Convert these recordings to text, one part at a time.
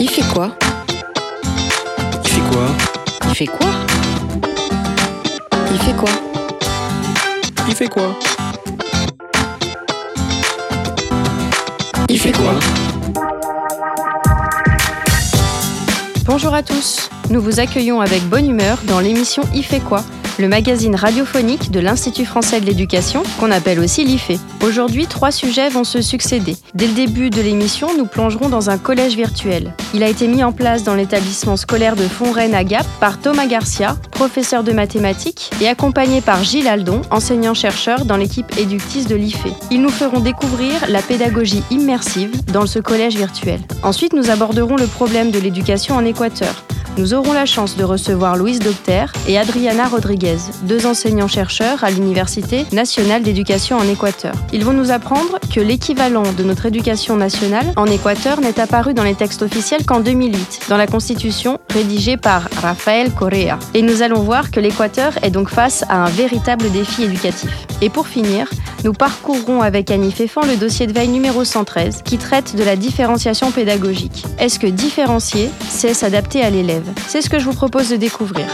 Il fait quoi Il fait quoi Il fait quoi Il fait quoi Il fait quoi Il fait quoi Bonjour à tous, nous vous accueillons avec bonne humeur dans l'émission Il fait quoi le magazine radiophonique de l'Institut français de l'éducation, qu'on appelle aussi l'IFE. Aujourd'hui, trois sujets vont se succéder. Dès le début de l'émission, nous plongerons dans un collège virtuel. Il a été mis en place dans l'établissement scolaire de Fontaine à Gap par Thomas Garcia, professeur de mathématiques, et accompagné par Gilles Aldon, enseignant-chercheur dans l'équipe éductrice de l'IFE. Ils nous feront découvrir la pédagogie immersive dans ce collège virtuel. Ensuite, nous aborderons le problème de l'éducation en Équateur nous aurons la chance de recevoir Louise Docter et Adriana Rodriguez, deux enseignants-chercheurs à l'Université nationale d'éducation en Équateur. Ils vont nous apprendre que l'équivalent de notre éducation nationale en Équateur n'est apparu dans les textes officiels qu'en 2008, dans la Constitution rédigée par Rafael Correa. Et nous allons voir que l'Équateur est donc face à un véritable défi éducatif. Et pour finir, nous parcourrons avec Annie Féfan le dossier de veille numéro 113 qui traite de la différenciation pédagogique. Est-ce que différencier, c'est s'adapter à l'élève? C'est ce que je vous propose de découvrir.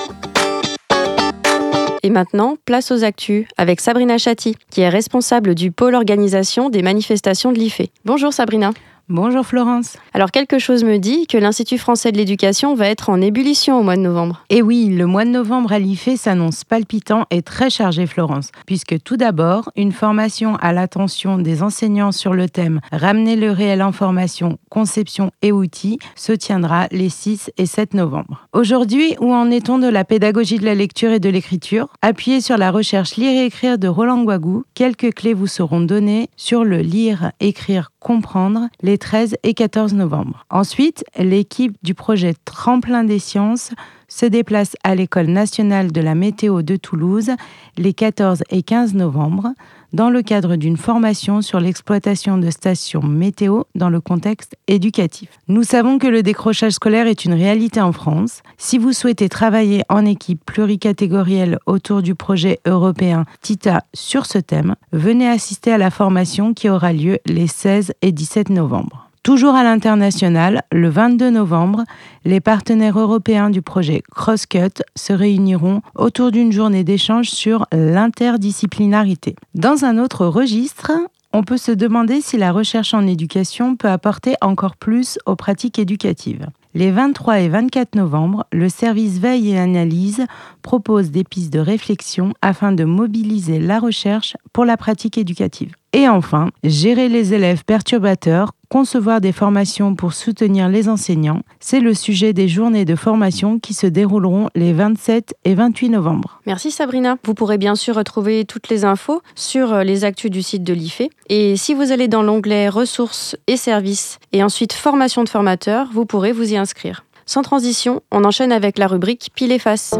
Et maintenant, place aux actus avec Sabrina Chatti, qui est responsable du pôle organisation des manifestations de l'IFE. Bonjour Sabrina. Bonjour Florence. Alors quelque chose me dit que l'Institut français de l'éducation va être en ébullition au mois de novembre. Et oui, le mois de novembre à l'IFE s'annonce palpitant et très chargé Florence, puisque tout d'abord, une formation à l'attention des enseignants sur le thème Ramener le réel en formation, conception et outils se tiendra les 6 et 7 novembre. Aujourd'hui, où en est-on de la pédagogie de la lecture et de l'écriture? Appuyez sur la recherche Lire et écrire de Roland Guagou, quelques clés vous seront données sur le lire, écrire, comprendre les 13 et 14 novembre. Ensuite, l'équipe du projet Tremplin des sciences se déplace à l'École nationale de la météo de Toulouse les 14 et 15 novembre dans le cadre d'une formation sur l'exploitation de stations météo dans le contexte éducatif. Nous savons que le décrochage scolaire est une réalité en France. Si vous souhaitez travailler en équipe pluricatégorielle autour du projet européen TITA sur ce thème, venez assister à la formation qui aura lieu les 16 et 17 novembre. Toujours à l'international, le 22 novembre, les partenaires européens du projet Crosscut se réuniront autour d'une journée d'échange sur l'interdisciplinarité. Dans un autre registre, on peut se demander si la recherche en éducation peut apporter encore plus aux pratiques éducatives. Les 23 et 24 novembre, le service Veille et Analyse propose des pistes de réflexion afin de mobiliser la recherche pour la pratique éducative. Et enfin, gérer les élèves perturbateurs, concevoir des formations pour soutenir les enseignants, c'est le sujet des journées de formation qui se dérouleront les 27 et 28 novembre. Merci Sabrina. Vous pourrez bien sûr retrouver toutes les infos sur euh, les actus du site de l'IFE. Et si vous allez dans l'onglet ressources et services et ensuite formation de formateurs, vous pourrez vous y inscrire. Sans transition, on enchaîne avec la rubrique Pile et face.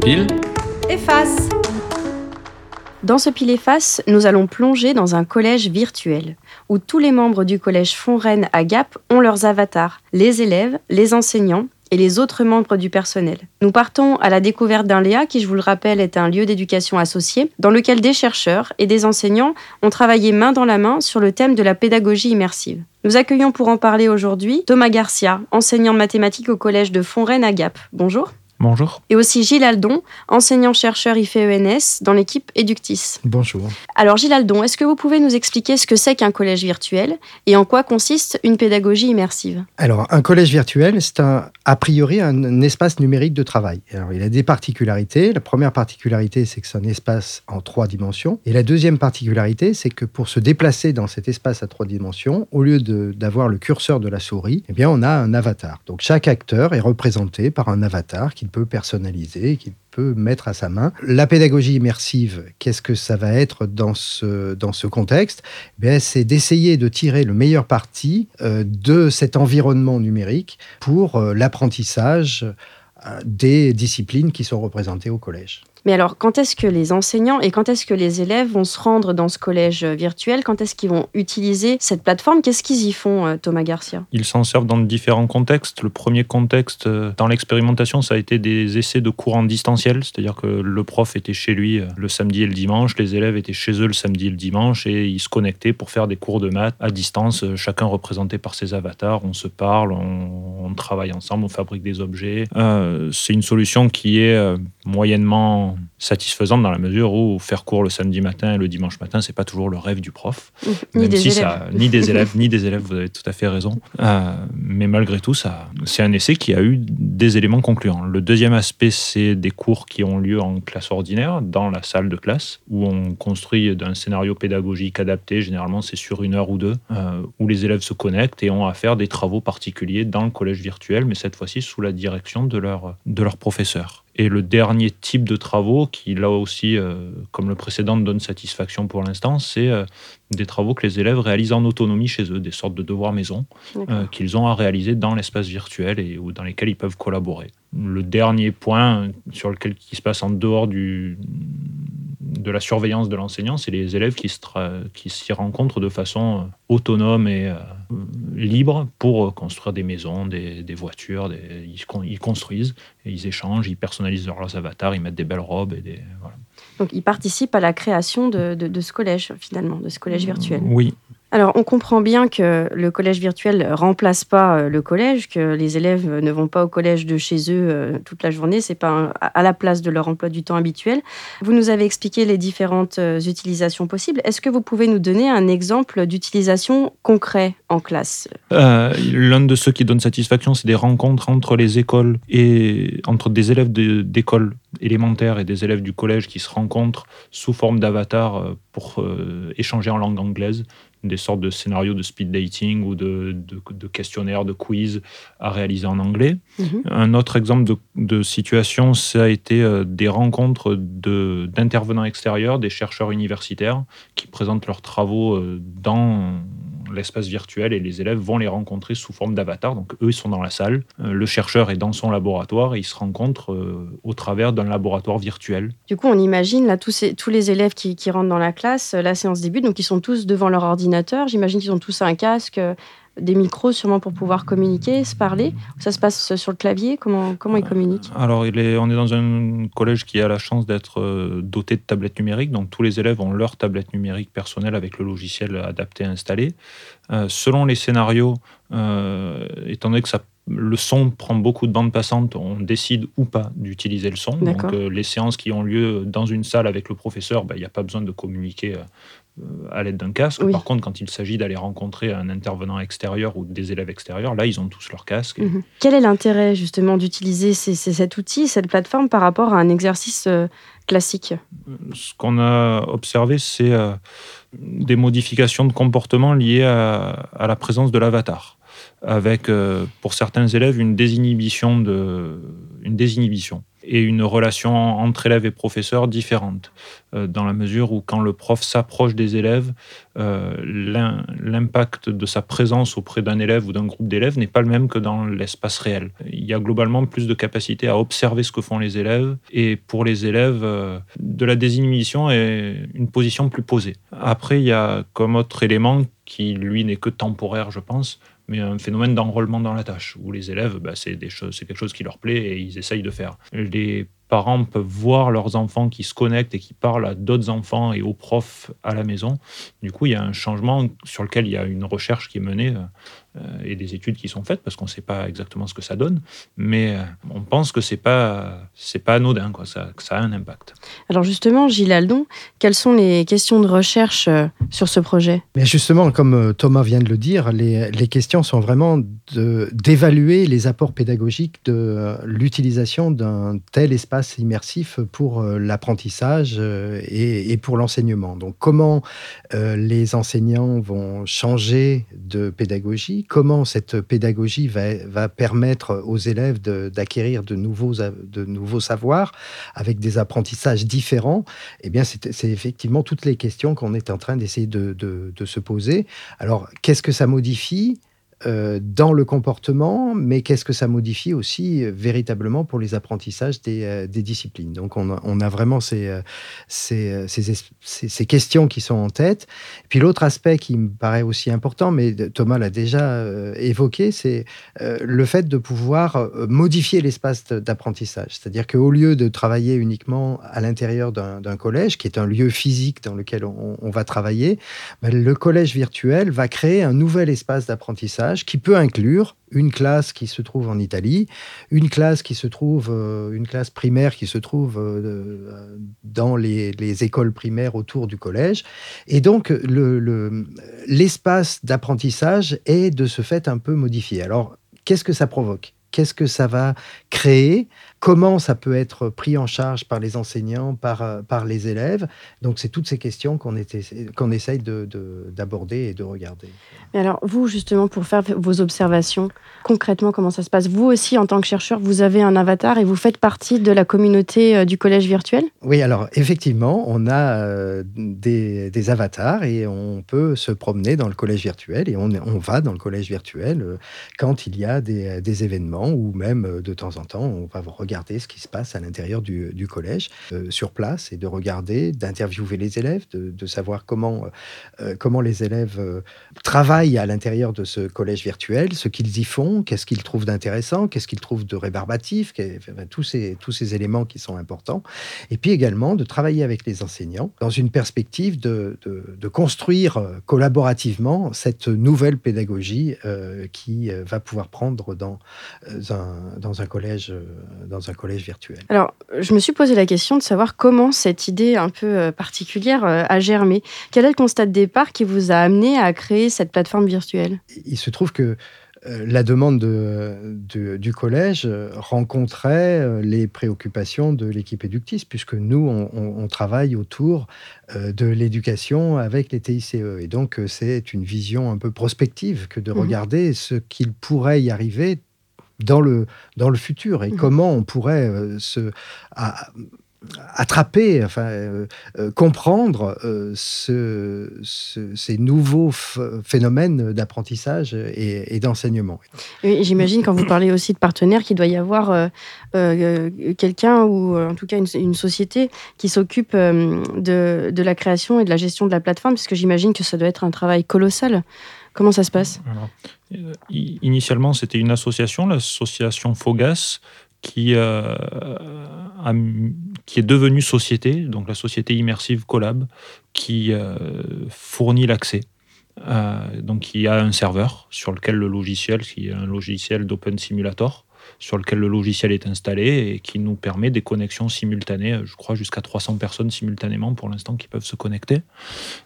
Pile Efface Dans ce pile face, nous allons plonger dans un collège virtuel, où tous les membres du collège Fontaine à Gap ont leurs avatars, les élèves, les enseignants et les autres membres du personnel. Nous partons à la découverte d'un Léa qui, je vous le rappelle, est un lieu d'éducation associé, dans lequel des chercheurs et des enseignants ont travaillé main dans la main sur le thème de la pédagogie immersive. Nous accueillons pour en parler aujourd'hui Thomas Garcia, enseignant de mathématiques au collège de Fontaine à Gap. Bonjour. Bonjour. Et aussi Gilles Aldon, enseignant-chercheur IFENS dans l'équipe Eductis. Bonjour. Alors Gilles Aldon, est-ce que vous pouvez nous expliquer ce que c'est qu'un collège virtuel et en quoi consiste une pédagogie immersive? Alors un collège virtuel, c'est un, a priori un, espace numérique de travail. Alors il a des particularités. La première particularité, c'est que c'est un espace en trois dimensions. Et la deuxième particularité, c'est que pour se déplacer dans cet espace à trois dimensions, au lieu d'avoir le curseur de la souris, eh bien on a un avatar. Donc chaque acteur est représenté par un avatar qui peut personnaliser, qu'il peut mettre à sa main. La pédagogie immersive, qu'est-ce que ça va être dans ce, dans ce contexte? Eh C'est d'essayer de tirer le meilleur parti euh, de cet environnement numérique pour euh, l'apprentissage euh, des disciplines qui sont représentées au collège. Mais alors, quand est-ce que les enseignants et quand est-ce que les élèves vont se rendre dans ce collège virtuel? Quand est-ce qu'ils vont utiliser cette plateforme? Qu'est-ce qu'ils y font, euh, Thomas Garcia? Ils s'en servent dans différents contextes. Le premier contexte, euh, dans l'expérimentation, ça a été des essais de cours en distanciel, c'est-à-dire que le prof était chez lui euh, le samedi et le dimanche, les élèves étaient chez eux le samedi et le dimanche, et ils se connectaient pour faire des cours de maths à distance, chacun représenté par ses avatars. On se parle, on, travaille ensemble, on fabrique des objets. C'est une solution qui est euh, satisfaisante dans la mesure où faire cours le samedi matin et le dimanche matin, c'est pas toujours le rêve du prof. Ni Même des si élèves. ça- ni des élèves, ni des élèves, vous avez tout à fait raison. Euh, mais malgré tout, ça, c'est un essai qui a eu des éléments concluants. Le deuxième aspect, c'est des cours qui ont lieu en classe ordinaire, dans la salle de classe, où on construit d'un scénario pédagogique adapté. Généralement, c'est sur une heure ou deux, euh, où les élèves se connectent et ont à faire des travaux particuliers dans le collège virtuel, mais cette fois-ci sous la direction de leur, de leur professeur. Et le dernier type de travaux, qui là aussi, euh, comme le précédent, donne satisfaction pour l'instant, c'est euh, des travaux que les élèves réalisent en autonomie chez eux, des sortes de devoirs maison euh, qu'ils ont à réaliser dans l'espace virtuel et ou dans lesquels ils peuvent collaborer. Le dernier point sur lequel qui se passe en dehors du, de la surveillance de l'enseignant, c'est les élèves qui s'y rencontrent de façon euh, autonome et euh, libre pour construire des maisons, des, des voitures. des- ils, con- ils construisent et ils échangent, ils personnalisent leurs avatars, ils mettent des belles robes et des voilà. Donc, ils participent à la création de, de- de ce collège, finalement, de ce collège virtuel. Oui, Alors, on comprend bien que le collège virtuel remplace pas euh, le collège, que les élèves ne vont pas au collège de chez eux euh, toute la journée, c'est pas à la place de leur emploi du temps habituel. Vous nous avez expliqué les différentes euh, utilisations possibles. Est-ce que vous pouvez nous donner un exemple d'utilisation concret en classe? L'un de ceux qui donne satisfaction, c'est des rencontres entre les écoles et entre des élèves de- d'écoles élémentaires et des élèves du collège qui se rencontrent sous forme d'avatar pour échanger en langue anglaise, des sortes de scénarios de speed dating ou de, de- de questionnaires, de quiz à réaliser en anglais. Mhm. Un autre exemple de, de situation, ça a été euh, des rencontres de- d'intervenants extérieurs, des chercheurs universitaires qui présentent leurs travaux euh, dans l'espace virtuel et les élèves vont les rencontrer sous forme d'avatar. Donc eux, ils sont dans la salle, euh, le chercheur est dans son laboratoire et ils se rencontrent euh, au travers d'un laboratoire virtuel. Du coup, on imagine là tous, ces- tous les élèves qui, qui rentrent dans la classe, euh, la séance débute, donc ils sont tous devant leur ordinateur. J'imagine qu'ils ont tous un casque, des micros sûrement pour pouvoir communiquer, se parler. Ça se passe sur le clavier Comment, comment ils communiquent? Alors, il est, on est dans un collège qui a la chance d'être euh, doté de tablettes numériques. Donc, tous les élèves ont leur tablette numérique personnelle avec le logiciel adapté installé. Euh, selon les scénarios, euh, étant donné que ça, le son prend beaucoup de bandes passantes, on décide ou pas d'utiliser le son. Donc, euh, les séances qui ont lieu dans une salle avec le professeur, ben, il n'y a pas besoin de communiquer. euh, à l'aide d'un casque. Oui. Par contre, quand il s'agit d'aller rencontrer un intervenant extérieur ou des élèves extérieurs, là, ils ont tous leur casque. et- Mhm. Quel est l'intérêt justement d'utiliser cet outil, cette plateforme par rapport à un exercice euh, classique? Ce qu'on a observé, c'est des modifications de comportement liées à, à la présence de l'avatar, avec euh, pour certains élèves une désinhibition, de, une désinhibition et une relation entre élèves et professeurs différente, euh, dans la mesure où quand le prof s'approche des élèves, euh, l'im- l'impact de sa présence auprès d'un élève ou d'un groupe d'élèves n'est pas le même que dans l'espace réel. Il y a globalement plus de capacité à observer ce que font les élèves, et pour les élèves, de la désinhibition est une position plus posée. Après, il y a comme autre élément qui, lui, n'est que temporaire, je pense, mais un phénomène d'enrôlement dans la tâche, où les élèves, bah, c'est quelque chose qui leur plaît et ils essayent de faire. Les parents peuvent voir leurs enfants qui se connectent et qui parlent à d'autres enfants et aux profs à la maison. Du coup, il y a un changement sur lequel il y a une recherche qui est menée euh, et des études qui sont faites parce qu'on ne sait pas exactement ce que ça donne, mais euh, on pense que c'est pas c'est pas anodin quoi, ça, que ça a un impact. Alors justement, Gilles Aldon, quelles sont les questions de recherche euh, sur ce projet? Mais justement, comme euh, Thomas vient de le dire, les, les questions sont vraiment de- d'évaluer les apports pédagogiques de euh, l'utilisation d'un tel espace immersif pour euh, l'apprentissage euh, et, et pour l'enseignement. Donc, comment euh, les enseignants vont changer de pédagogie, comment cette pédagogie va, permettre aux élèves d'acquérir de, nouveaux, de nouveaux savoirs avec des apprentissages différents, eh bien, c'est effectivement toutes les questions qu'on est en train d'essayer de, de- de se poser. Alors, qu'est-ce que ça modifie? Euh, dans le comportement, mais qu'est-ce que ça modifie aussi euh, véritablement pour les apprentissages des, euh, disciplines. Donc on a, vraiment ces, ces, ces, es- ces- ces questions qui sont en tête. Puis l'autre aspect qui me paraît aussi important, mais Thomas l'a déjà évoqué, c'est le fait de pouvoir modifier l'espace d'apprentissage. C'est-à-dire qu'au lieu de travailler uniquement à l'intérieur d'un collège, qui est un lieu physique dans lequel on, on va travailler, ben, le collège virtuel va créer un nouvel espace d'apprentissage qui peut inclure une classe qui se trouve en Italie, une classe qui se trouve, euh, une classe primaire qui se trouve euh, euh, dans les, les écoles primaires autour du collège. Et donc, le- le- l'espace d'apprentissage est de ce fait un peu modifié. Alors, qu'est-ce que ça provoque? Qu'est-ce que ça va créer? Comment ça peut être pris en charge par les enseignants, par, euh, par les élèves. Donc, c'est toutes ces questions qu'on qu'on essaye de- de- d'aborder et de regarder. Mais alors, vous, justement, pour faire vos observations, concrètement, comment ça se passe? Vous aussi, en tant que chercheur, vous avez un avatar et vous faites partie de la communauté euh, du collège virtuel? Oui, alors effectivement, on a euh, des, des avatars et on peut se promener dans le collège virtuel et on, on va dans le collège virtuel quand il y a des, des événements ou même de temps en temps, on va regarder ce qui se passe à l'intérieur du, collège euh, sur place et de regarder, d'interviewer les élèves, de, savoir comment, euh, comment les élèves euh, travaillent à l'intérieur de ce collège virtuel, ce qu'ils y font, qu'est-ce qu'ils trouvent d'intéressant, qu'est-ce qu'ils trouvent de rébarbatif, tous, ces, tous ces éléments qui sont importants. Et puis également de travailler avec les enseignants dans une perspective de, de- construire euh, collaborativement cette nouvelle pédagogie euh, qui euh, va pouvoir prendre dans, euh, un, dans, un collège, euh, dans un collège virtuel. Alors, je me suis posé la question de savoir comment cette idée un peu euh, particulière euh, a germé. Quel est le constat de départ qui vous a amené à créer cette plateforme virtuelle? Il se trouve que euh, la demande de- de- du collège rencontrait les préoccupations de l'équipe éductrice, puisque nous, on, travaille autour de l'éducation avec les TICE. Et donc, c'est une vision un peu prospective que de Mhm. regarder ce qu'il pourrait y arriver dans le, dans le futur et Mhm. comment on pourrait euh, se à- attraper, enfin, euh, euh, comprendre ce- ce- ces nouveaux ph- phénomènes d'apprentissage et, et d'enseignement. Oui, J'imagine quand vous parlez aussi de partenaires qu'il doit y avoir quelqu'un ou en tout cas une, une société qui s'occupe de, de la création et de la gestion de la plateforme, parce que j'imagine que ça doit être un travail colossal. Comment ça se passe? Euh, initialement, c'était une association, l'association Fogas, qui, euh, qui est devenue société, donc la société immersive Collab, qui euh, fournit l'accès. Donc, il y a un serveur sur lequel le logiciel, qui est un logiciel d'Open Simulator, sur lequel le logiciel est installé et qui nous permet des connexions simultanées, je crois jusqu'à 300 personnes simultanément pour l'instant qui peuvent se connecter.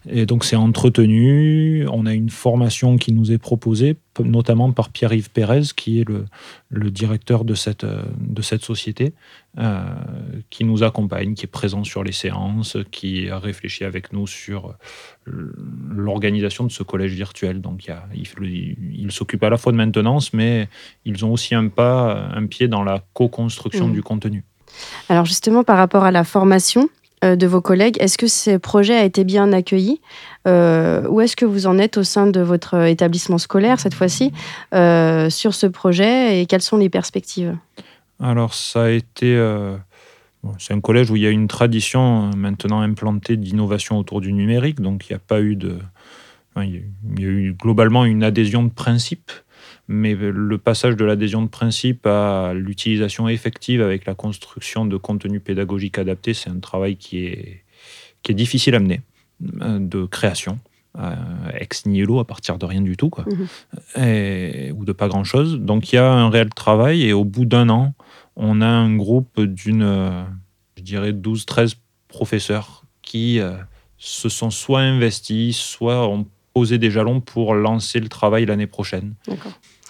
Et donc c'est entretenu, on a une formation qui nous est proposée, notamment par Pierre-Yves Pérez, qui est le, le directeur de cette, euh, de cette société, euh, qui nous accompagne, qui est présent sur les séances, qui a réfléchi avec nous sur euh, l'organisation de ce collège virtuel. Donc il, y a- il, il s'occupe à la fois de maintenance, mais ils ont aussi un pas, un pied dans la co-construction Mhm. du contenu. Alors justement, par rapport à la formation de vos collègues, est-ce que ce projet a été bien accueilli Euh, Où est-ce que vous en êtes au sein de votre établissement scolaire cette fois-ci euh, sur ce projet et quelles sont les perspectives? Alors, ça a été. euh, c'est un collège où il y a une tradition euh, maintenant implantée d'innovation autour du numérique, donc il n'y a pas eu de. il y a eu globalement une adhésion de principe, mais le passage de l'adhésion de principe à l'utilisation effective avec la construction de contenus pédagogiques adaptés, c'est un travail qui est, qui est difficile à mener, euh, de création. euh, ex nihilo à partir de rien du tout quoi et- ou de pas grand chose donc il y a un réel travail et au bout d'un an on a un groupe d'une, je dirais, 12-13 professeurs qui euh, se sont soit investis, soit ont posé des jalons pour lancer le travail l'année prochaine. D'accord.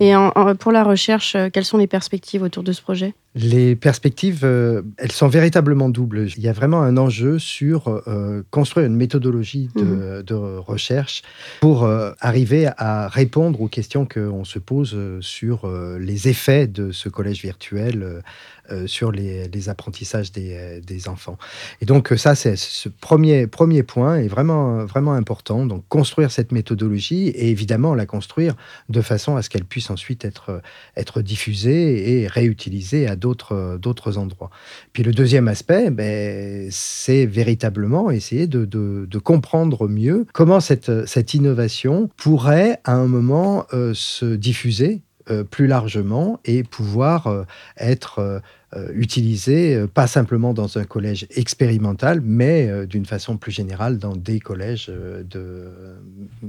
Et en- en- pour la recherche, euh, quelles sont les perspectives autour de ce projet? Les perspectives, euh, elles sont véritablement doubles. Il y a vraiment un enjeu sur euh, construire une méthodologie de, de recherche pour euh, arriver à répondre aux questions qu'on se pose sur les effets de ce collège virtuel sur les, les apprentissages des, des enfants. Et donc ça, c'est ce premier, premier point est vraiment, vraiment important. Donc construire cette méthodologie et évidemment la construire de façon à ce qu'elle puisse ensuite être, être diffusée et réutilisée à d'autres, d'autres endroits. Puis le deuxième aspect, ben, c'est véritablement essayer de, de- comprendre mieux comment cette, cette innovation pourrait à un moment euh, se diffuser euh, plus largement et pouvoir euh, être euh, utilisée, euh, pas simplement dans un collège expérimental, mais euh, d'une façon plus générale dans des collèges de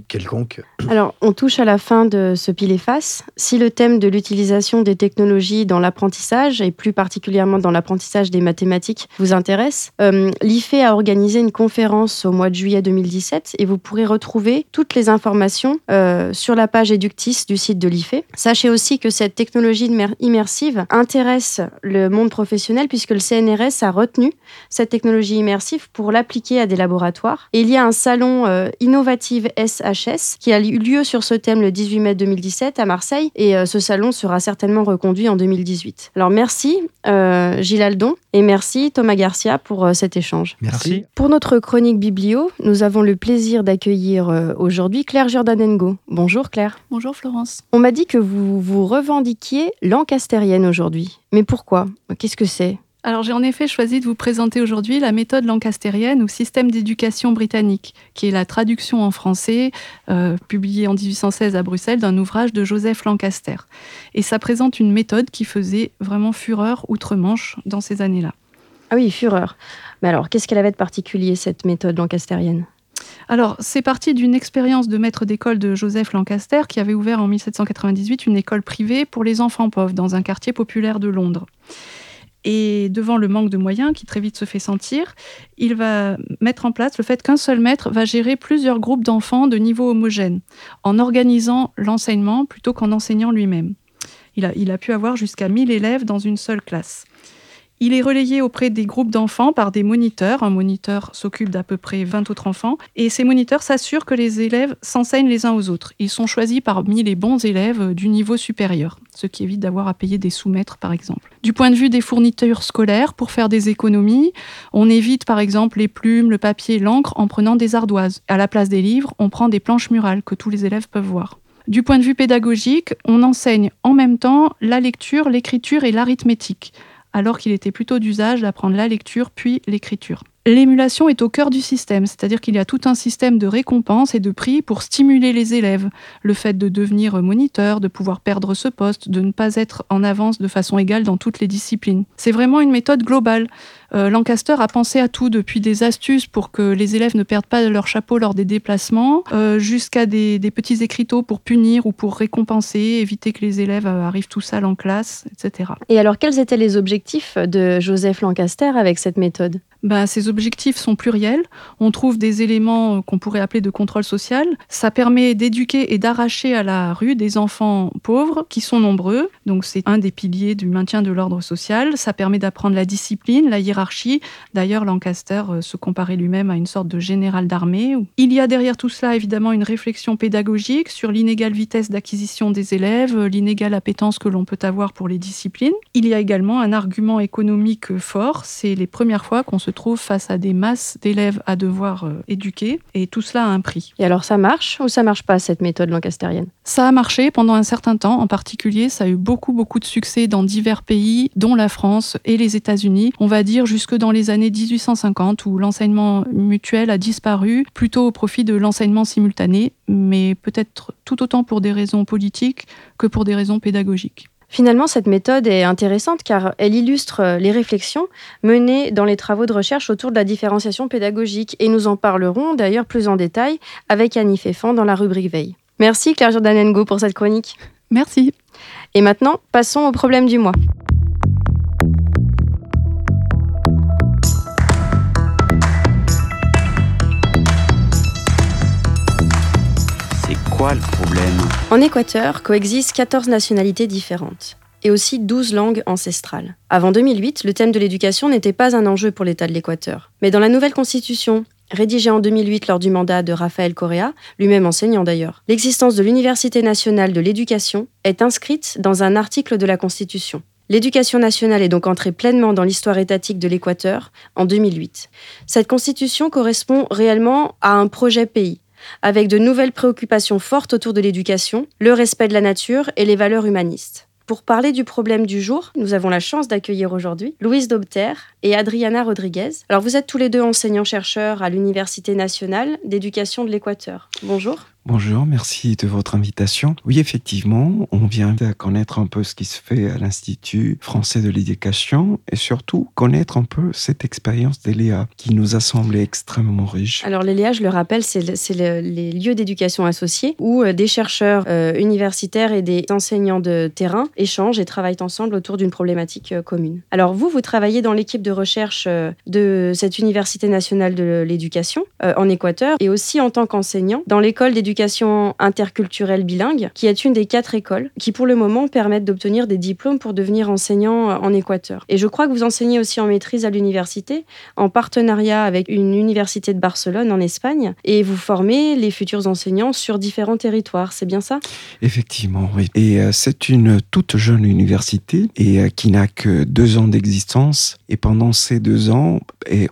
quelconque. Alors, on touche à la fin de ce pile et face. Si le thème de l'utilisation des technologies dans l'apprentissage, et plus particulièrement dans l'apprentissage des mathématiques, vous intéresse, euh, l'IFE a organisé une conférence au mois de juillet 2017 et vous pourrez retrouver toutes les informations sur la page Eductis du site de l'IFE. Sachez aussi que cette technologie immer- immersive intéresse le monde professionnel puisque le CNRS a retenu cette technologie immersive pour l'appliquer à des laboratoires. Et il y a un salon euh, Innovative SHS qui a eu lieu sur ce thème le 18 mai 2017 à Marseille et euh, ce salon sera certainement reconduit en 2018. Alors merci euh, Gilles Aldon et merci Thomas Garcia pour euh, cet échange. Merci. Pour notre chronique biblio, nous avons le plaisir d'accueillir euh, aujourd'hui Claire Jordanengo. Bonjour Claire. Bonjour Florence. On m'a dit que vous vous revendiquiez lancastérienne aujourd'hui. Mais pourquoi? Qu'est-ce que c'est? Alors j'ai en effet choisi de vous présenter aujourd'hui la méthode lancastérienne ou système d'éducation britannique, qui est la traduction en français, euh, publiée en 1816 à Bruxelles, d'un ouvrage de Joseph Lancaster. Et ça présente une méthode qui faisait vraiment fureur outre-Manche dans ces années-là. Ah oui, fureur. Mais alors, qu'est-ce qu'elle avait de particulier, cette méthode lancastérienne? Alors, c'est parti d'une expérience de maître d'école de Joseph Lancaster qui avait ouvert en 1798 une école privée pour les enfants pauvres dans un quartier populaire de Londres. Et devant le manque de moyens qui très vite se fait sentir, il va mettre en place le fait qu'un seul maître va gérer plusieurs groupes d'enfants de niveau homogène, en organisant l'enseignement plutôt qu'en enseignant lui-même. Il a, pu avoir jusqu'à 1000 élèves dans une seule classe. Il est relayé auprès des groupes d'enfants par des moniteurs. Un moniteur s'occupe d'à peu près 20 autres enfants. Et ces moniteurs s'assurent que les élèves s'enseignent les uns aux autres. Ils sont choisis parmi les bons élèves du niveau supérieur, ce qui évite d'avoir à payer des sous-maîtres, par exemple. Du point de vue des fournitures scolaires, pour faire des économies, on évite par exemple les plumes, le papier, l'encre en prenant des ardoises. À la place des livres, on prend des planches murales que tous les élèves peuvent voir. Du point de vue pédagogique, on enseigne en même temps la lecture, l'écriture et l'arithmétique alors qu'il était plutôt d'usage d'apprendre la lecture puis l'écriture. L'émulation est au cœur du système, c'est-à-dire qu'il y a tout un système de récompenses et de prix pour stimuler les élèves. Le fait de devenir moniteur, de pouvoir perdre ce poste, de ne pas être en avance de façon égale dans toutes les disciplines. C'est vraiment une méthode globale. Euh, Lancaster a pensé à tout, depuis des astuces pour que les élèves ne perdent pas leur chapeau lors des déplacements, euh, jusqu'à des, des petits écriteaux pour punir ou pour récompenser, éviter que les élèves euh, arrivent tout seuls en classe, etc. Et alors, quels étaient les objectifs de Joseph Lancaster avec cette méthode? Ben, objectifs sont pluriels. On trouve des éléments qu'on pourrait appeler de contrôle social. Ça permet d'éduquer et d'arracher à la rue des enfants pauvres qui sont nombreux. Donc c'est un des piliers du maintien de l'ordre social. Ça permet d'apprendre la discipline, la hiérarchie. D'ailleurs, Lancaster euh, se comparait lui-même à une sorte de général d'armée. Il y a derrière tout cela évidemment une réflexion pédagogique sur l'inégale vitesse d'acquisition des élèves, euh, l'inégale appétence que l'on peut avoir pour les disciplines. Il y a également un argument économique fort. C'est les premières fois qu'on se trouve face à des masses d'élèves à devoir euh, éduquer, et tout cela a un prix. Et alors, ça marche ou ça marche pas, cette méthode lancastérienne Ça a marché pendant un certain temps, en particulier, ça a eu beaucoup, beaucoup de succès dans divers pays, dont la France et les États-Unis, on va dire jusque dans les années 1850, où l'enseignement mutuel a disparu, plutôt au profit de l'enseignement simultané, mais peut-être tout autant pour des raisons politiques que pour des raisons pédagogiques. Finalement, cette méthode est intéressante car elle illustre euh, les réflexions menées dans les travaux de recherche autour de la différenciation pédagogique et nous en parlerons d'ailleurs plus en détail avec Annie Féfan dans la rubrique Veille. Merci Claire Jordanengo pour cette chronique. Merci. Et maintenant, passons au problème du mois. En Équateur coexistent 14 nationalités différentes et aussi 12 langues ancestrales. Avant 2008, le thème de l'éducation n'était pas un enjeu pour l'État de l'Équateur. Mais dans la nouvelle constitution, rédigée en 2008 lors du mandat de Rafael Correa, lui-même enseignant d'ailleurs, l'existence de l'Université nationale de l'éducation est inscrite dans un article de la Constitution. L'éducation nationale est donc entrée pleinement dans l'histoire étatique de l'Équateur en 2008. Cette constitution correspond réellement à un projet pays, avec de nouvelles préoccupations fortes autour de l'éducation, le respect de la nature et les valeurs humanistes. Pour parler du problème du jour, nous avons la chance d'accueillir aujourd'hui Louise Dobter et Adriana Rodriguez. Alors vous êtes tous les deux enseignants-chercheurs à l'Université nationale d'éducation de l'Équateur. Bonjour. Bonjour, merci de votre invitation. Oui, effectivement, on vient de connaître un peu ce qui se fait à l'Institut français de l'éducation et surtout connaître un peu cette expérience d'ELEA qui nous a semblé extrêmement riche. Alors l'ELEA, je le rappelle, c'est les lieux d'éducation associés où euh, des chercheurs euh, universitaires et des enseignants de terrain échangent et travaillent ensemble autour d'une problématique euh, commune. Alors vous, vous travaillez dans l'équipe de recherche de cette Université nationale de l'éducation en Équateur et aussi en tant qu'enseignant dans l'école d'éducation interculturelle bilingue, qui est une des quatre écoles qui, pour le moment, permettent d'obtenir des diplômes pour devenir enseignant en Équateur. Et je crois que vous enseignez aussi en maîtrise à l'université, en partenariat avec une université de Barcelone en Espagne, et vous formez les futurs enseignants sur différents territoires. C'est bien ça? Effectivement, oui. Et euh, c'est une toute jeune université et euh, qui n'a que deux ans d'existence. Et pendant ces deux ans,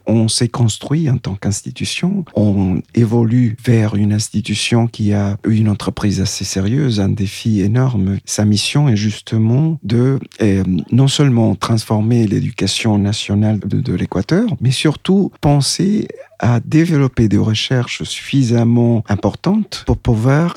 on s'est construit en tant qu'institution. On évolue vers une institution qui a une entreprise assez sérieuse, un défi énorme. Sa mission est justement de euh, non seulement transformer l'éducation nationale de l'Équateur, mais surtout penser à développer des recherches suffisamment importantes pour pouvoir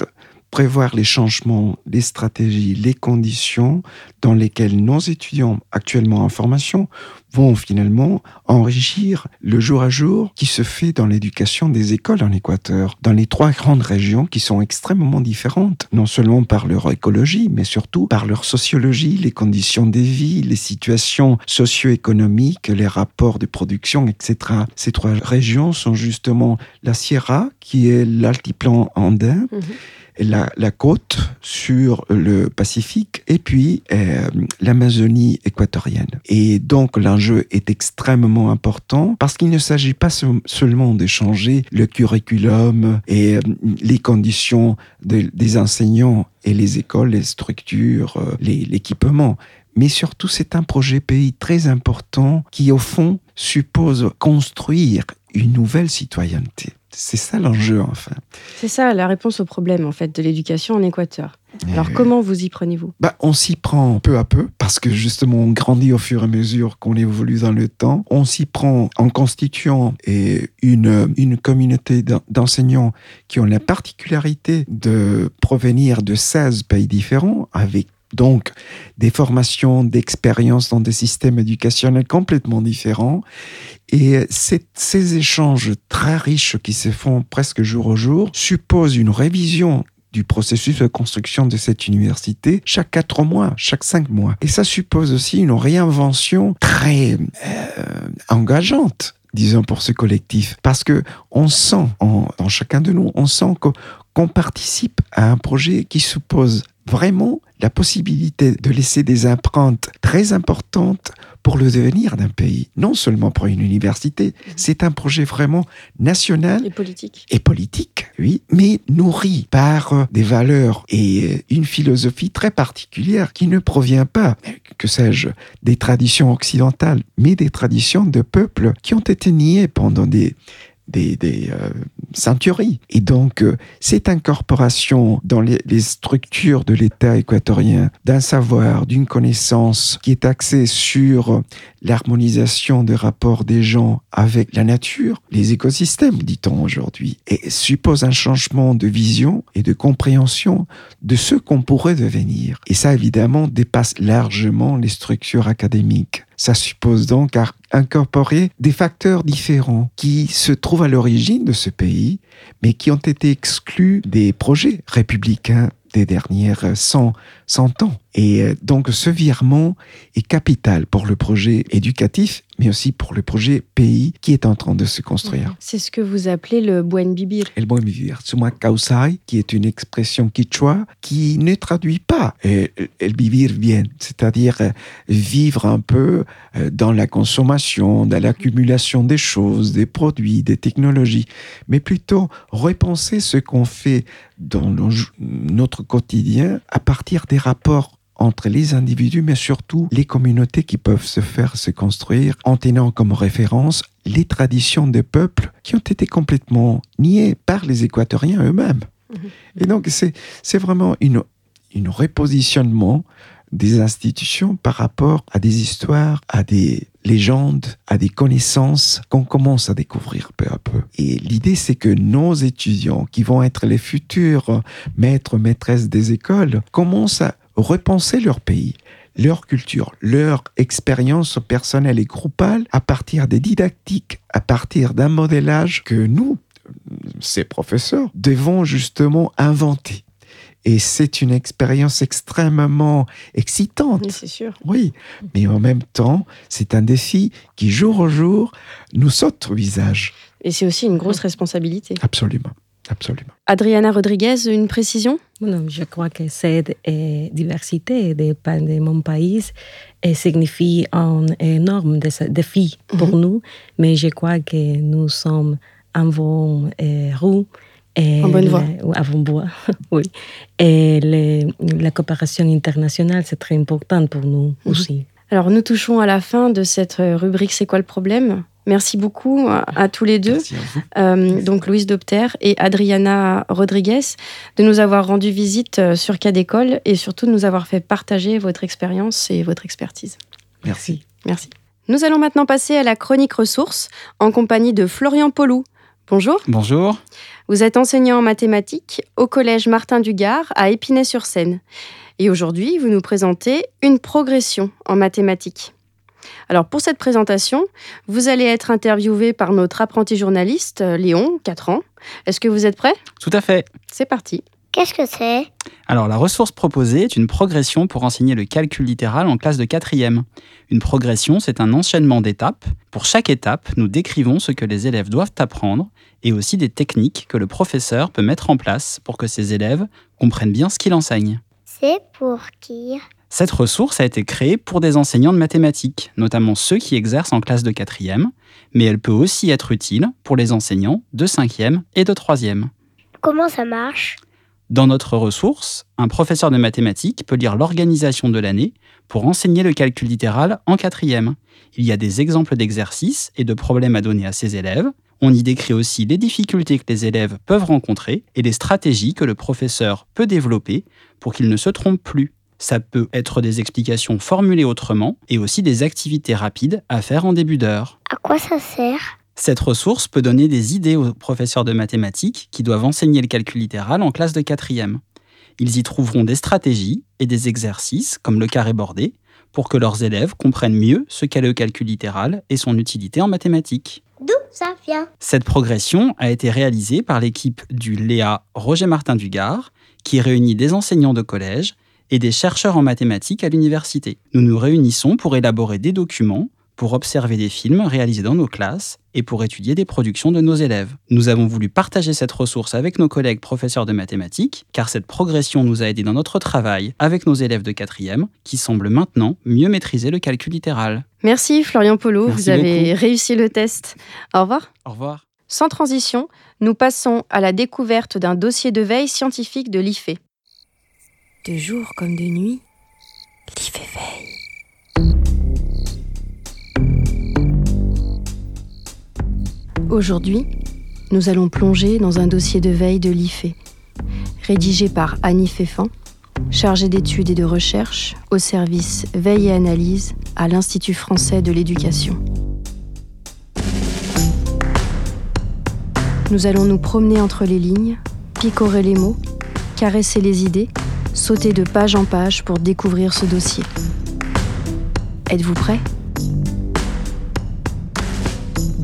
prévoir les changements, les stratégies, les conditions dans lesquelles nos étudiants actuellement en formation vont finalement enrichir le jour à jour qui se fait dans l'éducation des écoles en Équateur, dans les trois grandes régions qui sont extrêmement différentes, non seulement par leur écologie, mais surtout par leur sociologie, les conditions de vie, les situations socio-économiques, les rapports de production, etc. Ces trois régions sont justement la Sierra, qui est l'altiplan andin, mhm la, côte sur le Pacifique et puis euh, l'Amazonie équatorienne. Et donc l'enjeu est extrêmement important parce qu'il ne s'agit pas seulement de changer le curriculum et euh, les conditions des enseignants et les écoles, les structures, euh, l'équipement. Mais surtout, c'est un projet pays très important qui, au fond, suppose construire une nouvelle citoyenneté. C'est ça l'enjeu, enfin. C'est ça la réponse au problème, en fait, de l'éducation en Équateur. Alors, comment vous y prenez-vous? Bah, On s'y prend peu à peu, parce que justement, on grandit au fur et à mesure qu'on évolue dans le temps. On s'y prend en constituant une, une communauté d'enseignants qui ont la particularité de provenir de 16 pays différents, avec donc, des formations, d'expériences dans des systèmes éducationnels complètement différents. Et ces échanges très riches qui se font presque jour au jour supposent une révision du processus de construction de cette université chaque quatre mois, chaque cinq mois. Et ça suppose aussi une réinvention très euh, engageante disons pour ce collectif, parce que on sent dans chacun de nous, on sent qu'on participe à un projet qui suppose vraiment la possibilité de laisser des empreintes très importantes pour le devenir d'un pays, non seulement pour une université. Mhm. C'est un projet vraiment national et politique. Et politique, oui, mais nourri par euh, des valeurs et euh, une philosophie très particulière qui ne provient pas, que sais-je, des traditions occidentales, mais des traditions de peuples qui ont été niées pendant des des, des euh, centuries. Et donc, euh, cette incorporation dans les, les structures de l'État équatorien d'un savoir, d'une connaissance qui est axée sur l'harmonisation des rapports des gens avec la nature, les écosystèmes, dit-on aujourd'hui, et suppose un changement de vision et de compréhension de ce qu'on pourrait devenir. Et ça, évidemment, dépasse largement les structures académiques. Ça suppose donc incorporer des facteurs différents qui se trouvent à l'origine de ce pays, mais qui ont été exclus des projets républicains des dernières 100, 100 ans. Et euh, donc ce virement est capital pour le projet éducatif, mais aussi pour le projet pays qui est en train de se construire. C'est ce que vous appelez le buen vivir. El buen vivir, suma causai, qui est une expression quichua qui ne traduit pas euh, el vivir bien, c'est-à-dire euh, vivre un peu dans la consommation, dans l'accumulation des choses, des produits, des technologies, mais plutôt repenser ce qu'on fait dans notre quotidien à partir des rapports entre les individus, mais surtout les communautés qui peuvent se faire se construire en tenant comme référence les traditions des peuples qui ont été complètement niées par les Équatoriens eux-mêmes. Mhm. Et donc, c'est vraiment une, une repositionnement des institutions par rapport à des histoires, à des légendes, à des connaissances qu'on commence à découvrir peu à peu. Et l'idée, c'est que nos étudiants, qui vont être les futurs maîtres, maîtresses des écoles, commencent à repenser leur pays, leur culture, leur expérience personnelle et groupale à partir des didactiques, à partir d'un modélage que nous, ces professeurs, devons justement inventer. Et c'est une expérience extrêmement excitante. Oui, c'est sûr. Oui, mais en même temps, c'est un défi qui, jour au jour, nous saute au visage. Et c'est aussi une grosse responsabilité. Absolument. Absolument. Adriana Rodriguez, une précision? Je crois que cette diversité de, de mon pays signifie un énorme défi pour mhm. nous, mais je crois que nous sommes en bonne roue. Et en bonne voie. voie, oui. Et la coopération internationale, c'est très important pour nous mhm. aussi. Alors, nous touchons à la fin de cette rubrique C'est quoi le problème? Merci beaucoup à, tous les deux, euh, donc Louise Dopter et Adriana Rodriguez, de nous avoir rendu visite euh, sur cas d'école et surtout de nous avoir fait partager votre expérience et votre expertise. Merci. Merci. Nous allons maintenant passer à la chronique ressources en compagnie de Florian Polou. Bonjour. Bonjour. Vous êtes enseignant en mathématiques au collège Martin Dugard à Épinay-sur-Seine. Et aujourd'hui, vous nous présentez une progression en mathématiques. Alors pour cette présentation, vous allez être interviewé par notre apprenti journaliste Léon, 4 ans. Est-ce que vous êtes prêt? Tout à fait. C'est parti. Qu'est-ce que c'est? Alors la ressource proposée est une progression pour enseigner le calcul littéral en classe de quatrième. Une progression, c'est un enchaînement d'étapes. Pour chaque étape, nous décrivons ce que les élèves doivent apprendre et aussi des techniques que le professeur peut mettre en place pour que ses élèves comprennent bien ce qu'il enseigne. C'est pour qui? Cette ressource a été créée pour des enseignants de mathématiques, notamment ceux qui exercent en classe de quatrième, mais elle peut aussi être utile pour les enseignants de cinquième et de troisième. Comment ça marche? Dans notre ressource, un professeur de mathématiques peut lire l'organisation de l'année pour enseigner le calcul littéral en quatrième. Il y a des exemples d'exercices et de problèmes à donner à ses élèves. On y décrit aussi les difficultés que les élèves peuvent rencontrer et les stratégies que le professeur peut développer pour qu'ils ne se trompent plus. Ça peut être des explications formulées autrement et aussi des activités rapides à faire en début d'heure. À quoi ça sert? Cette ressource peut donner des idées aux professeurs de mathématiques qui doivent enseigner le calcul littéral en classe de quatrième. Ils y trouveront des stratégies et des exercices, comme le carré bordé, pour que leurs élèves comprennent mieux ce qu'est le calcul littéral et son utilité en mathématiques. D'où ça vient? Cette progression a été réalisée par l'équipe du Léa Roger Martin Dugard, qui réunit des enseignants de collège et des chercheurs en mathématiques à l'université. Nous nous réunissons pour élaborer des documents, pour observer des films réalisés dans nos classes et pour étudier des productions de nos élèves. Nous avons voulu partager cette ressource avec nos collègues professeurs de mathématiques, car cette progression nous a aidés dans notre travail avec nos élèves de quatrième, qui semblent maintenant mieux maîtriser le calcul littéral. Merci Florian Polo, vous avez réussi le test. Au revoir. Au revoir. Sans transition, nous passons à la découverte d'un dossier de veille scientifique de l'IFE. De jour comme de nuit, l'IFE veille. Aujourd'hui, nous allons plonger dans un dossier de veille de l'IFE, rédigé par Annie Féfan, chargée d'études et de recherche au service Veille et Analyse à l'Institut français de l'éducation. Nous allons nous promener entre les lignes, picorer les mots, caresser les idées sauter de page en page pour découvrir ce dossier. Êtes-vous prêt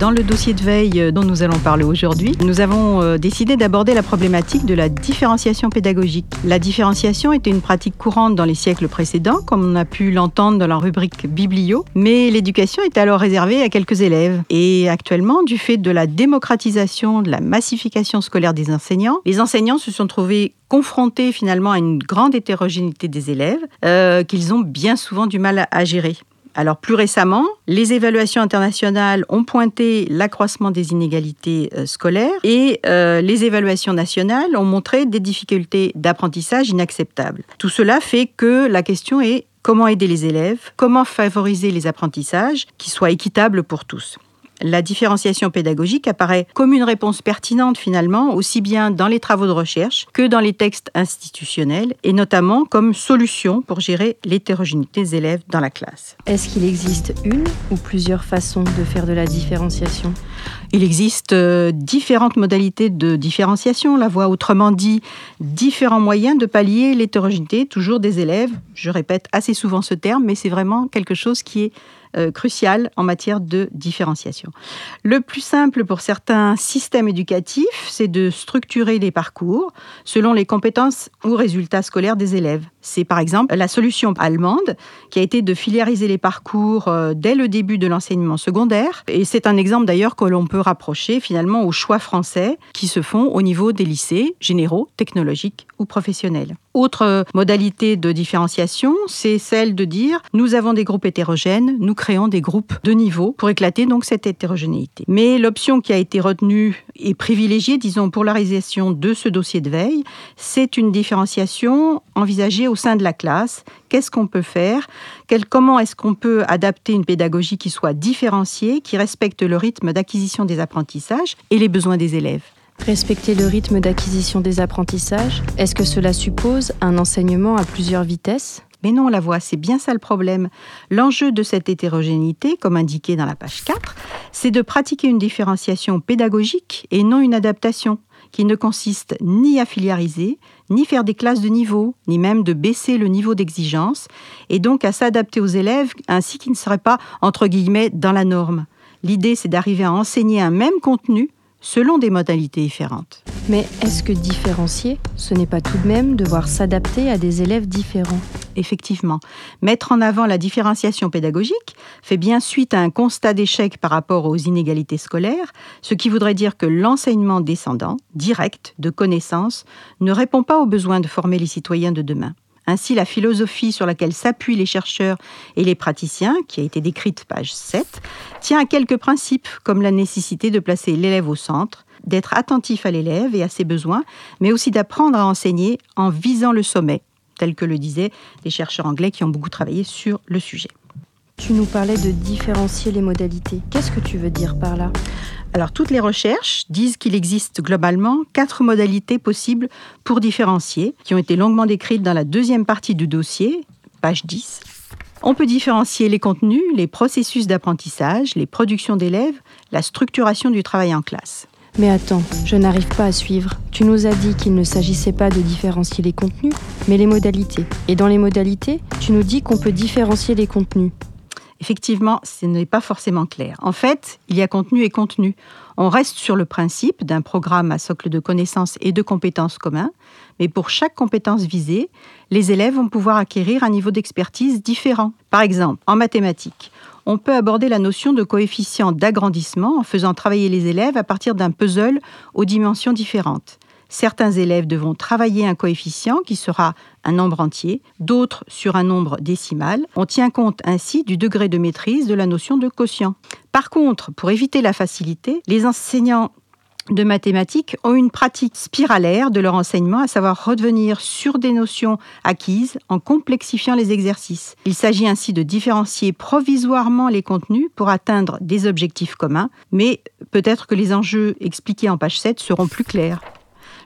Dans le dossier de veille euh, dont nous allons parler aujourd'hui, nous avons euh, décidé d'aborder la problématique de la différenciation pédagogique. La différenciation était une pratique courante dans les siècles précédents, comme on a pu l'entendre dans la rubrique Biblio, mais l'éducation était alors réservée à quelques élèves. Et actuellement, du fait de la démocratisation, de la massification scolaire des enseignants, les enseignants se sont trouvés confrontés finalement à une grande hétérogénéité des élèves euh, qu'ils ont bien souvent du mal à gérer. Alors plus récemment, les évaluations internationales ont pointé l'accroissement des inégalités euh, scolaires et euh, les évaluations nationales ont montré des difficultés d'apprentissage inacceptables. Tout cela fait que la question est comment aider les élèves, comment favoriser les apprentissages qui soient équitables pour tous la différenciation pédagogique apparaît comme une réponse pertinente finalement, aussi bien dans les travaux de recherche que dans les textes institutionnels, et notamment comme solution pour gérer l'hétérogénéité des élèves dans la classe. Est-ce qu'il existe une ou plusieurs façons de faire de la différenciation? Il existe euh, différentes modalités de différenciation, la voix autrement dit, différents moyens de pallier l'hétérogénéité toujours des élèves. Je répète assez souvent ce terme, mais c'est vraiment quelque chose qui est euh, crucial en matière de différenciation. Le plus simple pour certains systèmes éducatifs, c'est de structurer les parcours selon les compétences ou résultats scolaires des élèves. C'est par exemple la solution allemande qui a été de filiariser les parcours euh, dès le début de l'enseignement secondaire. Et c'est un exemple d'ailleurs que l'on peut rapprocher finalement aux choix français qui se font au niveau des lycées généraux, technologiques ou professionnels. Autre modalité de différenciation, c'est celle de dire nous avons des groupes hétérogènes, nous créons des groupes de niveau pour éclater donc cette hétérogénéité. Mais l'option qui a été retenue et privilégiée, disons, pour la réalisation de ce dossier de veille, c'est une différenciation envisagée au sein de la classe. Qu'est-ce qu'on peut faire? Comment est-ce qu'on peut adapter une pédagogie qui soit différenciée, qui respecte le rythme d'acquisition des apprentissages et les besoins des élèves? Respecter le rythme d'acquisition des apprentissages, est-ce que cela suppose un enseignement à plusieurs vitesses? Mais non, la voix, c'est bien ça le problème. L'enjeu de cette hétérogénéité, comme indiqué dans la page 4, c'est de pratiquer une différenciation pédagogique et non une adaptation qui ne consiste ni à filiariser, ni faire des classes de niveau, ni même de baisser le niveau d'exigence, et donc à s'adapter aux élèves ainsi qu'ils ne seraient pas, entre guillemets, dans la norme. L'idée, c'est d'arriver à enseigner un même contenu selon des modalités différentes. Mais est-ce que différencier, ce n'est pas tout de même devoir s'adapter à des élèves différents? Effectivement, mettre en avant la différenciation pédagogique fait bien suite à un constat d'échec par rapport aux inégalités scolaires, ce qui voudrait dire que l'enseignement descendant, direct, de connaissances, ne répond pas aux besoins de former les citoyens de demain. Ainsi, la philosophie sur laquelle s'appuient les chercheurs et les praticiens, qui a été décrite page 7, tient à quelques principes, comme la nécessité de placer l'élève au centre, d'être attentif à l'élève et à ses besoins, mais aussi d'apprendre à enseigner en visant le sommet, tel que le disaient les chercheurs anglais qui ont beaucoup travaillé sur le sujet. Tu nous parlais de différencier les modalités. Qu'est-ce que tu veux dire par là? Alors, toutes les recherches disent qu'il existe globalement quatre modalités possibles pour différencier, qui ont été longuement décrites dans la deuxième partie du dossier, page 10. On peut différencier les contenus, les processus d'apprentissage, les productions d'élèves, la structuration du travail en classe. Mais attends, je n'arrive pas à suivre. Tu nous as dit qu'il ne s'agissait pas de différencier les contenus, mais les modalités. Et dans les modalités, tu nous dis qu'on peut différencier les contenus effectivement, ce n'est pas forcément clair. En fait, il y a contenu et contenu. On reste sur le principe d'un programme à socle de connaissances et de compétences communs, mais pour chaque compétence visée, les élèves vont pouvoir acquérir un niveau d'expertise différent. Par exemple, en mathématiques, on peut aborder la notion de coefficient d'agrandissement en faisant travailler les élèves à partir d'un puzzle aux dimensions différentes. Certains élèves devront travailler un coefficient qui sera un nombre entier, d'autres sur un nombre décimal. On tient compte ainsi du degré de maîtrise de la notion de quotient. Par contre, pour éviter la facilité, les enseignants de mathématiques ont une pratique spiralaire de leur enseignement, à savoir revenir sur des notions acquises en complexifiant les exercices. Il s'agit ainsi de différencier provisoirement les contenus pour atteindre des objectifs communs, mais peut-être que les enjeux expliqués en page 7 seront plus clairs.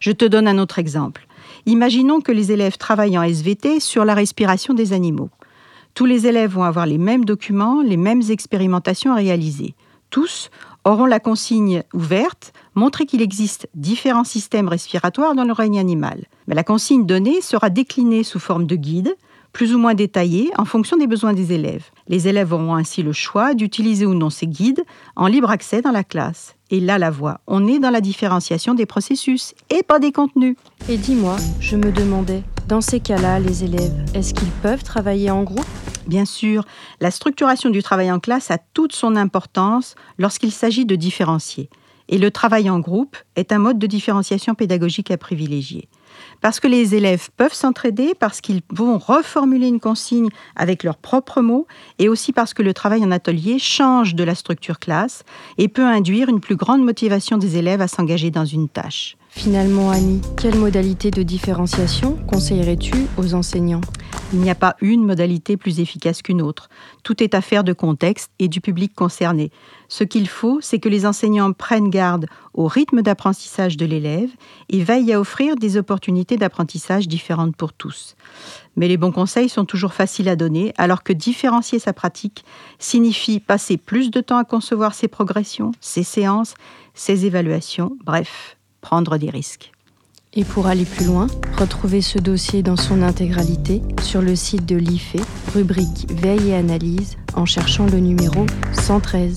Je te donne un autre exemple. Imaginons que les élèves travaillent en SVT sur la respiration des animaux. Tous les élèves vont avoir les mêmes documents, les mêmes expérimentations à réaliser. Tous auront la consigne ouverte, montrer qu'il existe différents systèmes respiratoires dans le règne animal. Mais la consigne donnée sera déclinée sous forme de guide plus ou moins détaillés en fonction des besoins des élèves. Les élèves auront ainsi le choix d'utiliser ou non ces guides en libre accès dans la classe. Et là, la voix, on est dans la différenciation des processus et pas des contenus. Et dis-moi, je me demandais, dans ces cas-là, les élèves, est-ce qu'ils peuvent travailler en groupe? Bien sûr, la structuration du travail en classe a toute son importance lorsqu'il s'agit de différencier. Et le travail en groupe est un mode de différenciation pédagogique à privilégier. Parce que les élèves peuvent s'entraider, parce qu'ils vont reformuler une consigne avec leurs propres mots, et aussi parce que le travail en atelier change de la structure classe et peut induire une plus grande motivation des élèves à s'engager dans une tâche. Finalement, Annie, quelle modalité de différenciation conseillerais-tu aux enseignants? Il n'y a pas une modalité plus efficace qu'une autre. Tout est affaire de contexte et du public concerné. Ce qu'il faut, c'est que les enseignants prennent garde au rythme d'apprentissage de l'élève et veillent à offrir des opportunités d'apprentissage différentes pour tous. Mais les bons conseils sont toujours faciles à donner, alors que différencier sa pratique signifie passer plus de temps à concevoir ses progressions, ses séances, ses évaluations, bref, prendre des risques. Et pour aller plus loin, retrouvez ce dossier dans son intégralité sur le site de l'IFE, rubrique Veille et analyse, en cherchant le numéro 113.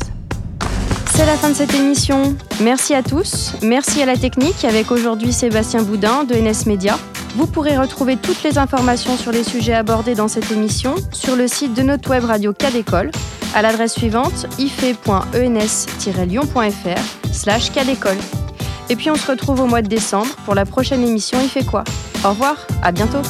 C'est la fin de cette émission. Merci à tous. Merci à la technique avec aujourd'hui Sébastien Boudin de NS Média. Vous pourrez retrouver toutes les informations sur les sujets abordés dans cette émission sur le site de notre web radio Cadécole à l'adresse suivante ife.ens-lyon.fr slash cadécole. Et puis on se retrouve au mois de décembre pour la prochaine émission Il fait quoi? Au revoir, à bientôt